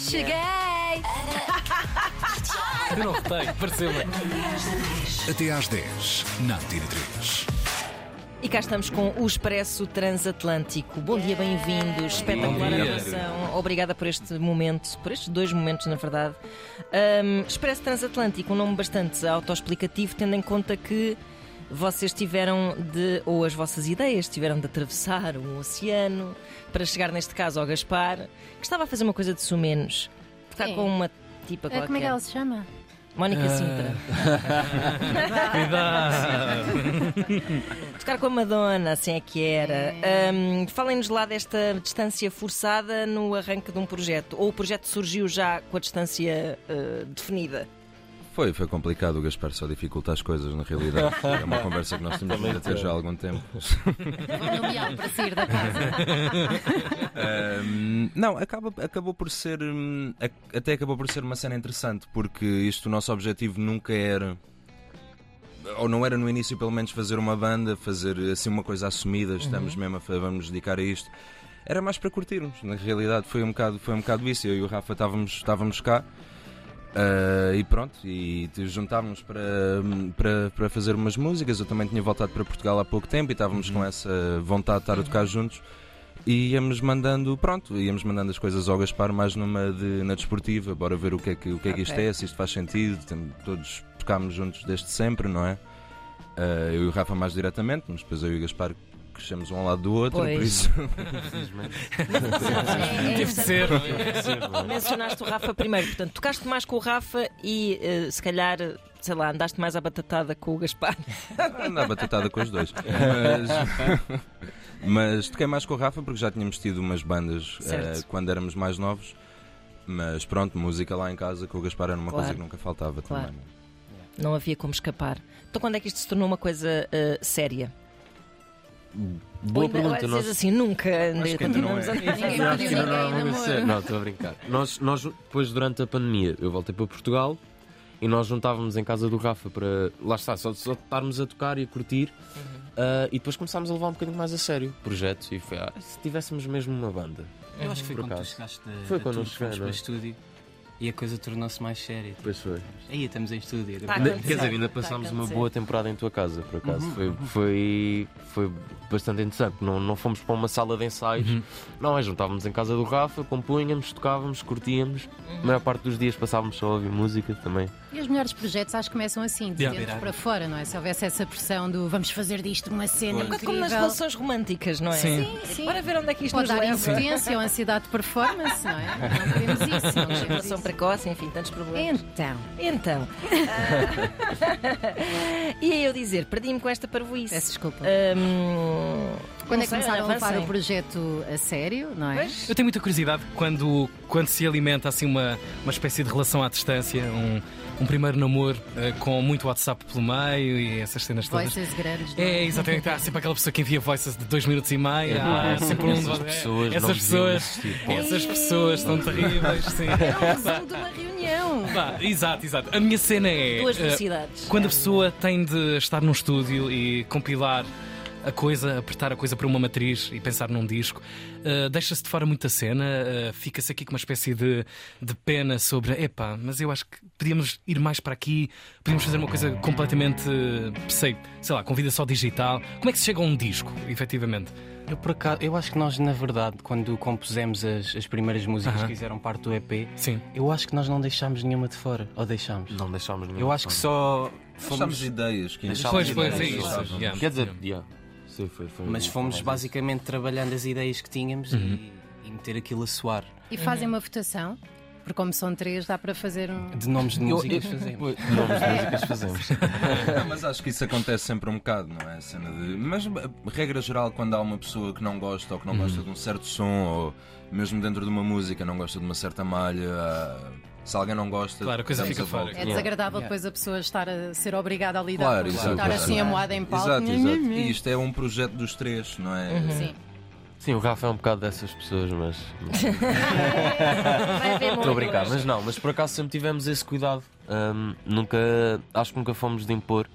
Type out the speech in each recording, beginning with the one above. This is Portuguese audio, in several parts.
Cheguei! Eu não votei, pareceu-me. Até às 10, na Antena 3. E cá estamos com o Expresso Transatlântico. Bom dia, bem-vindos. Espetacular atuação. Obrigada por este momento, por estes dois momentos, na verdade. Ahm, Expresso Transatlântico, um nome bastante autoexplicativo, tendo em conta que vocês tiveram de, ou as vossas ideias tiveram de atravessar o oceano para chegar, neste caso, ao Gaspar, que estava a fazer uma coisa de sumenos. Tocar Sim. com uma tipa Ah, qualquer. Como é que ela se chama? Mónica Sintra. Cuidado. Tocar com a Madonna, assim é que era. Ahm, Falem-nos lá desta distância forçada no arranque de um projeto. Ou o projeto surgiu já com a distância ah, definida? Foi, foi complicado. O Gaspar só dificulta as coisas, na realidade. É uma conversa que nós temos vindo a ter já há algum tempo. Vou nomeá-lo para sair da casa. Não, acaba, acabou por ser. hum, a- Até acabou por ser uma cena interessante, porque isto, o nosso objetivo nunca era. Ou não era no início, pelo menos, fazer uma banda, fazer assim uma coisa assumida, estamos mesmo a vamos nos dedicar a isto. Era mais para curtirmos, na realidade foi um bocado, foi um bocado isso. Eu e o Rafa estávamos, estávamos cá. Ah, e pronto, e juntávamos para, para, para fazer umas músicas. Eu também tinha voltado para Portugal há pouco tempo e estávamos com essa vontade de estar a tocar juntos. E íamos mandando, pronto, íamos mandando as coisas ao Gaspar mais numa de, na desportiva, bora ver o que é que, o que, é que isto é, se isto faz sentido. Todos tocámos juntos desde sempre, não é? Ah, eu e o Rafa mais diretamente, mas depois eu e o Gaspar crescemos um ao lado do outro, por Pois. isso. É, é Teve de ser. Mencionaste o Rafa primeiro, portanto, tocaste mais com o Rafa e eh, se calhar, sei lá, andaste mais à batatada com o Gaspar. Andava batatada com os dois. Mas, mas toquei mais com o Rafa porque já tínhamos tido umas bandas eh, quando éramos mais novos. Mas pronto, música lá em casa com o Gaspar era uma Claro. coisa que nunca faltava Claro. também. Não havia como escapar. Então, quando é que isto se tornou uma coisa eh, séria? Boa ainda- pergunta. Nós... assim, nunca Acho que ainda não continuamos é. Não, pediu não, estou a brincar. Nós, nós, depois, durante a pandemia, eu voltei para Portugal e nós juntávamos em casa do Rafa para. Lá está, só, só estarmos a tocar e a curtir. ah, e depois começámos a levar um bocadinho mais a sério o projeto. E foi, ah, se tivéssemos mesmo uma banda. Eu acho que foi Por quando tu acaso. chegaste a, Foi a quando cheguei, não para é? o estúdio e a coisa tornou-se mais séria. Tipo, Depois foi. aí estamos em estúdio. Tá. Quer dizer, ainda a passámos uma boa temporada em tua casa, por acaso. Uhum. Foi, foi, foi bastante interessante. Não, não fomos para uma sala de ensaios. Uhum. Não, é, juntávamos em casa do Rafa, compunhamos, tocávamos, curtíamos. A maior parte dos dias passávamos só a ouvir música também. E os melhores projetos acho que começam assim, de Yeah. dentro para fora, não é? Se houvesse essa pressão do vamos fazer disto uma cena Um como nas relações românticas, não é? Sim. Sim, sim. Bora ver onde é que isto Pode nos dar leva. impotência ou ansiedade de performance, não é? Não queremos isso. Não queremos Ejaculação isso. Precoce, enfim, tantos problemas. Então, Então. E aí eu dizer, perdi-me com esta parvoíce. peço desculpa. Hum, Quando não é que começaram a levar o projeto a sério, não é? Pois. Eu tenho muita curiosidade quando, quando se alimenta assim uma, uma espécie de relação à distância, um, um primeiro namoro eh, com muito WhatsApp pelo meio e essas cenas todas. Voices grandes. não É, exatamente. Há sempre aquela pessoa que envia voices de dois minutos e meio. Há sempre um. Essas pessoas essas pessoas, essas pessoas estão terríveis. Sim. De uma reunião. Vá, exato, exato. A minha cena é. Duas eh, velocidades. Quando a pessoa tem de estar num estúdio e compilar a coisa, apertar a coisa para uma matriz e pensar num disco, eh, deixa-se de fora muita cena, eh, fica-se aqui com uma espécie de, de pena sobre, epá, mas eu acho que podíamos ir mais para aqui, podíamos fazer uma coisa completamente, eh, sei, sei lá, com vida só digital. Como é que se chega a um disco, efetivamente? Eu, por acaso, eu acho que nós, na verdade, quando compusemos as, as primeiras músicas que fizeram parte do EP, Sim. eu acho que nós não deixámos nenhuma de fora. Ou deixámos? Não deixámos nenhum. Eu acho que só Fomos fomos. ideias que Deixámos Pois, ideias, pois, é deixámos. isso. Deixámos. yeah. Quer dizer, yeah. Sim, foi, foi Mas fomos basicamente trabalhando as ideias que tínhamos e, e meter aquilo a soar. E fazem uma votação, porque como são três, dá para fazer um. De nomes de músicas eu- fazemos. Nomes de músicas fazemos. Não, mas acho que isso acontece sempre um bocado, não é? A cena de... Mas, eh, regra geral, quando há uma pessoa que não gosta ou que não gosta de um certo som, ou mesmo dentro de uma música não gosta de uma certa malha, ah, se alguém não gosta. Claro, a coisa fica volta. fora. É desagradável depois a pessoa estar a ser obrigada a lidar Claro, com estar assim amoada em palco. Exato, exato. E isto é um projeto dos três, não é? Sim. Sim, o Rafa é um bocado dessas pessoas, mas. Estou a brincar, mas não, mas por acaso sempre tivemos esse cuidado. Ahm, nunca. Acho que nunca fomos de impor.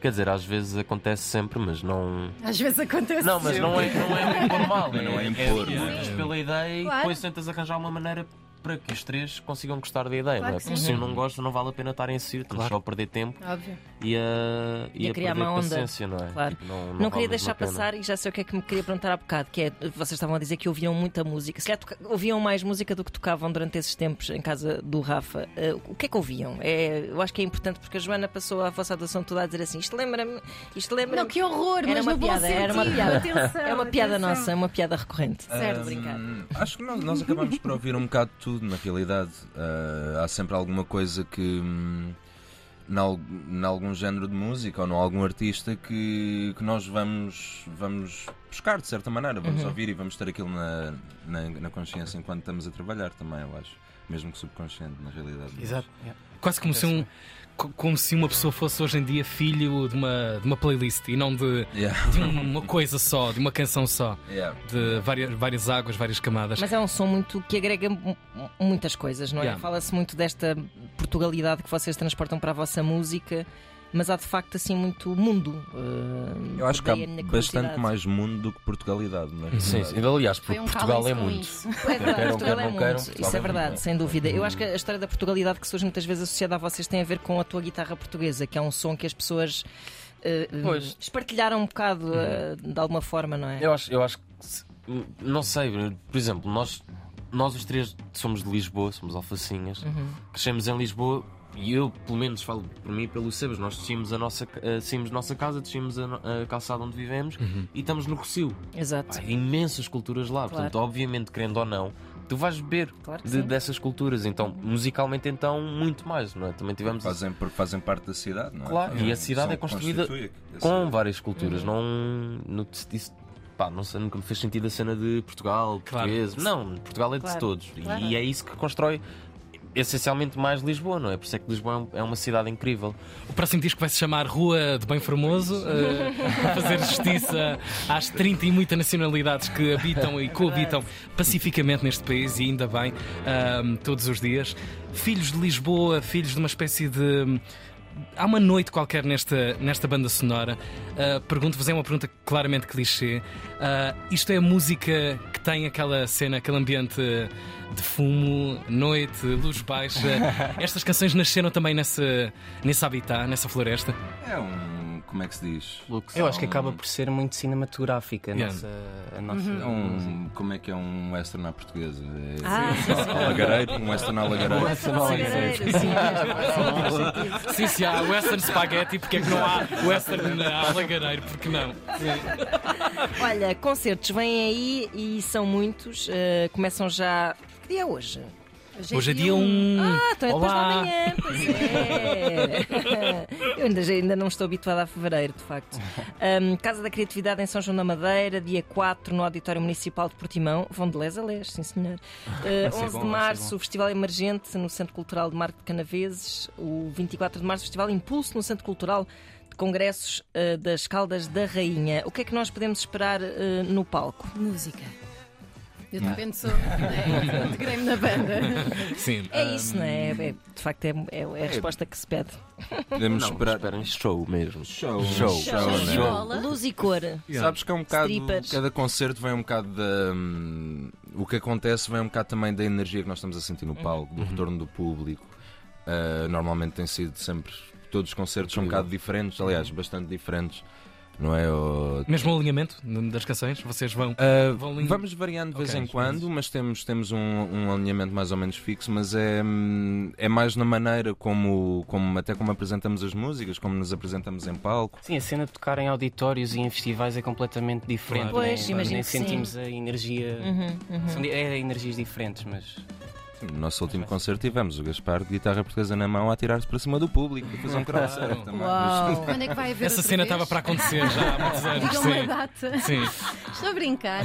Quer dizer, às vezes acontece sempre, mas não. Às vezes acontece. Não, mas não é, não é impor mal. Não é impor, É, não é? lutas pela ideia e Claro. depois tentas arranjar uma maneira para que os três consigam gostar da ideia, Claro não é? que Porque sim. se um não gosta, não vale a pena estarem a assistir, estamos Claro. só a perder tempo Óbvio. e a, E a criar perder má onda. paciência, não é? Claro. Tipo, Não, Não, vale queria deixar passar e já sei o que é que me queria perguntar há bocado, que é, vocês estavam a dizer que ouviam muita música. Se calhar toca- ouviam mais música do que tocavam durante esses tempos em casa do Rafa. Eh, o que é que ouviam? É, eu acho que é importante porque a Joana passou a vossa atuação toda a dizer assim: isto lembra-me, isto lembra Não, que horror, Era mas uma no bom piada, era uma piada. Atenção, É uma piada atenção. nossa, é uma piada recorrente. Certo. Brincar. Hum, acho que nós, nós acabamos por ouvir um bocado de tudo, na realidade. Ah, há sempre alguma coisa que. hum, Em algum género de música ou em algum artista que, que nós vamos, vamos buscar de certa maneira, vamos Uhum. ouvir e vamos ter aquilo na, na, na consciência enquanto estamos a trabalhar também, eu acho. Mesmo que subconsciente, na realidade. Exato. Quase como se, um, co- como se uma pessoa fosse hoje em dia filho de uma, de uma playlist e não de, Yeah. de uma coisa só, de uma canção só, Yeah. de várias, várias águas, várias camadas. Mas é um som muito que agrega mu- muitas coisas, não é? Yeah. Fala-se muito desta Portugalidade que vocês transportam para a vossa música, mas há de facto assim muito mundo. eh, Eu acho que há minha bastante mais mundo do que Portugalidade, na realidade. Sim, sim. Aliás, Foi porque um Portugal é muito. isso. É verdade, Queiram, Portugal é muito. queiram, Isso é Portugal é verdade, sem dúvida. Eu acho que a história da Portugalidade que surge muitas vezes associada a vocês tem a ver com a tua guitarra portuguesa, que é um som que as pessoas eh, Pois. espartilharam um bocado eh, de alguma forma, não é? Eu acho, eu acho que. se- Não sei, por exemplo, nós, nós os três somos de Lisboa, somos alfacinhas, Uhum. crescemos em Lisboa e eu, pelo menos, falo por mim e pelo Sebas, nós descíamos a nossa, eh, saímos da nossa casa, descíamos a, no- a calçada onde vivemos e estamos no Rocio. Exato. Há imensas culturas lá, Claro. portanto, obviamente, querendo ou não, tu vais beber Claro de- dessas culturas. Então, musicalmente, então, muito mais, não é? Também tivemos Fazem, porque fazem parte da cidade, não é? Claro, e a São- cidade é são- construída constitui a com cidade. várias culturas. Uhum. Não. No, isso, pá, não sei, nunca me fez sentido a cena de Portugal, Claro. português. Não, Portugal é Claro, de todos. claro. E é isso que constrói essencialmente mais Lisboa, não é? Por isso é que Lisboa é é uma cidade incrível. O próximo disco vai se chamar Rua de Bem Formoso, para fazer justiça às 30 e muitas nacionalidades que habitam e coabitam pacificamente neste país e ainda bem, ahm, todos os dias. Filhos de Lisboa, filhos de uma espécie de. Há uma noite qualquer nesta, nesta banda sonora. Ah, Pergunto-vos, é uma pergunta claramente clichê. Ah, isto é música tem aquela cena, aquele ambiente de fumo, noite, luz baixa. Estas canções nasceram também nesse, nesse habitat, nessa floresta. É um. Como é que se diz? Eu acho que acaba por ser muito cinematográfica a Yeah. nossa, a nossa É música. um, como é que é um western à portuguesa? É, Ah, sim, sim. Alagareiro, um western alagareiro. Alagareiro, sim, sim, faz sentido. Sim, se há Western Spaghetti, porque é que não há Western Alagareiro? Porque não? Olha, concertos vêm aí e são muitos. eh, começam já. Que dia é hoje? Hoje é dia 1. Um... Ah, então é depois da Olá. manhã, pois é. Eu ainda, ainda não estou habituada a fevereiro, de facto. Ahm, Casa da Criatividade em São João da Madeira, dia 4 no Auditório Municipal de Portimão. Vão de les a les, sim senhor. Uh, ser 11 bom, de março, o Festival Emergente no Centro Cultural de Marco de Canaveses. O 24 de março, o Festival Impulso no Centro Cultural de Congressos uh, das Caldas da Rainha. O que é que nós podemos esperar uh, no palco? Música. Eu de repente sou. né, Integrei-me na banda. Sim. É isso, não é? É- De facto, é, é- é a resposta que se pede. Podemos Não, esperar. esperem show mesmo. Show. Show. Show né? bola. Luz e cor. Sabes que é um bocado. Strippers. Cada concerto vem um bocado da. hum, o que acontece vem um bocado também da energia que nós estamos a sentir no palco, do retorno do público. Uh, normalmente tem sido sempre. Todos os concertos são um bocado diferentes, aliás, bastante diferentes. Não é? O- Mesmo o alinhamento das canções, vocês vão. Uh, Vão vamos variando de vez Ok, em quando, mas temos, temos um, um alinhamento mais ou menos fixo, mas é, é mais na maneira como, como até como apresentamos as músicas, como nos apresentamos em palco. Sim, a cena de tocar em auditórios e em festivais é completamente diferente. Claro. né? Pois, Nós imagino nem que sim. sentimos a energia. Uhum, São di- é energias diferentes, mas. No nosso último concerto tivemos o Gaspar de guitarra portuguesa na mão a tirar-se para cima do público a fazer um crossover também. Uau! Quando é que vai haver Essa cena estava para acontecer já há muitos anos. Digam uma data. Sim. Estou a brincar.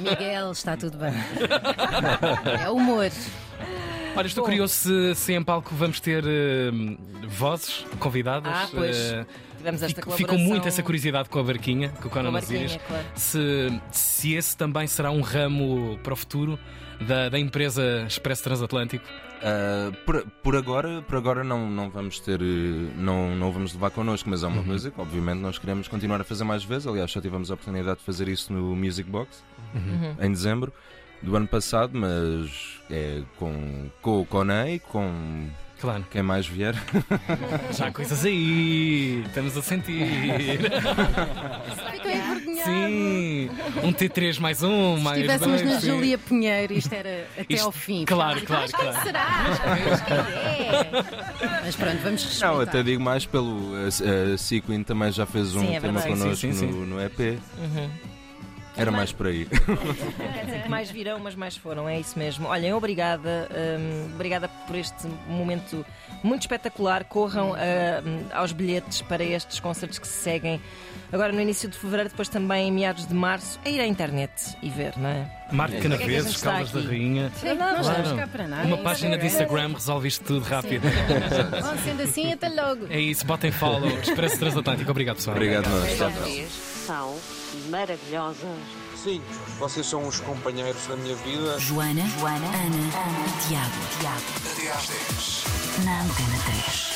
Miguel, está tudo bem. É humor. Olha, estou curioso se, se em palco vamos ter eh, vozes convidadas. Ah, pois. Eh, Tivemos esta fico- colaboração. ficou muito essa curiosidade com a barquinha, com o Conan Osiris. claro. Se, se esse também será um ramo para o futuro da, da empresa Expresso Transatlântico. Ah, por, por agora, por agora não, não vamos ter, não, não vamos levar connosco, mas é uma coisa que obviamente nós queremos continuar a fazer mais vezes. Aliás, só tivemos a oportunidade de fazer isso no Music Box Uhum. em dezembro. do ano passado, mas é com, com o Conan e com Claro. quem mais vier. Já há coisas aí. Estamos a sentir. Fiquei envergonhada. Sim. Um T3 mais um, Se mais estivéssemos dois. na sim. Júlia Pinheiro, isto era até Isto- ao fim. claro, claro, "Mas quem claro." será? Mas quem é? Mas pronto, vamos respeitar. Não, até digo mais pelo. A, a Sequin também já fez um Sim, é tema verdade. connosco Sim, sim, sim, no, no EP. Era mais por aí. Quer dizer que mais virão, mas mais foram, é isso mesmo. Olhem, obrigada, hum, obrigada por este momento muito espetacular. Corram hum, aos bilhetes para estes concertos que se seguem agora no início de fevereiro, depois também em meados de março, a ir à internet e ver, não é? Marco é Canaveses, está Caldas da? Rainha. Sim, não Claro. estamos cá para nada. Uma É página de Instagram resolve isto tudo rápido. Bom, sendo assim, até logo. É isso, botem follow. Expresso Transatlântico. Obrigado, pessoal. Obrigado, nós. Tchau, tchau. São maravilhosas. Sim, vocês são os companheiros da minha vida. Joana, Joana, Ana, Ana, Tiago, Tiago. Até às 10. Na Antena 3.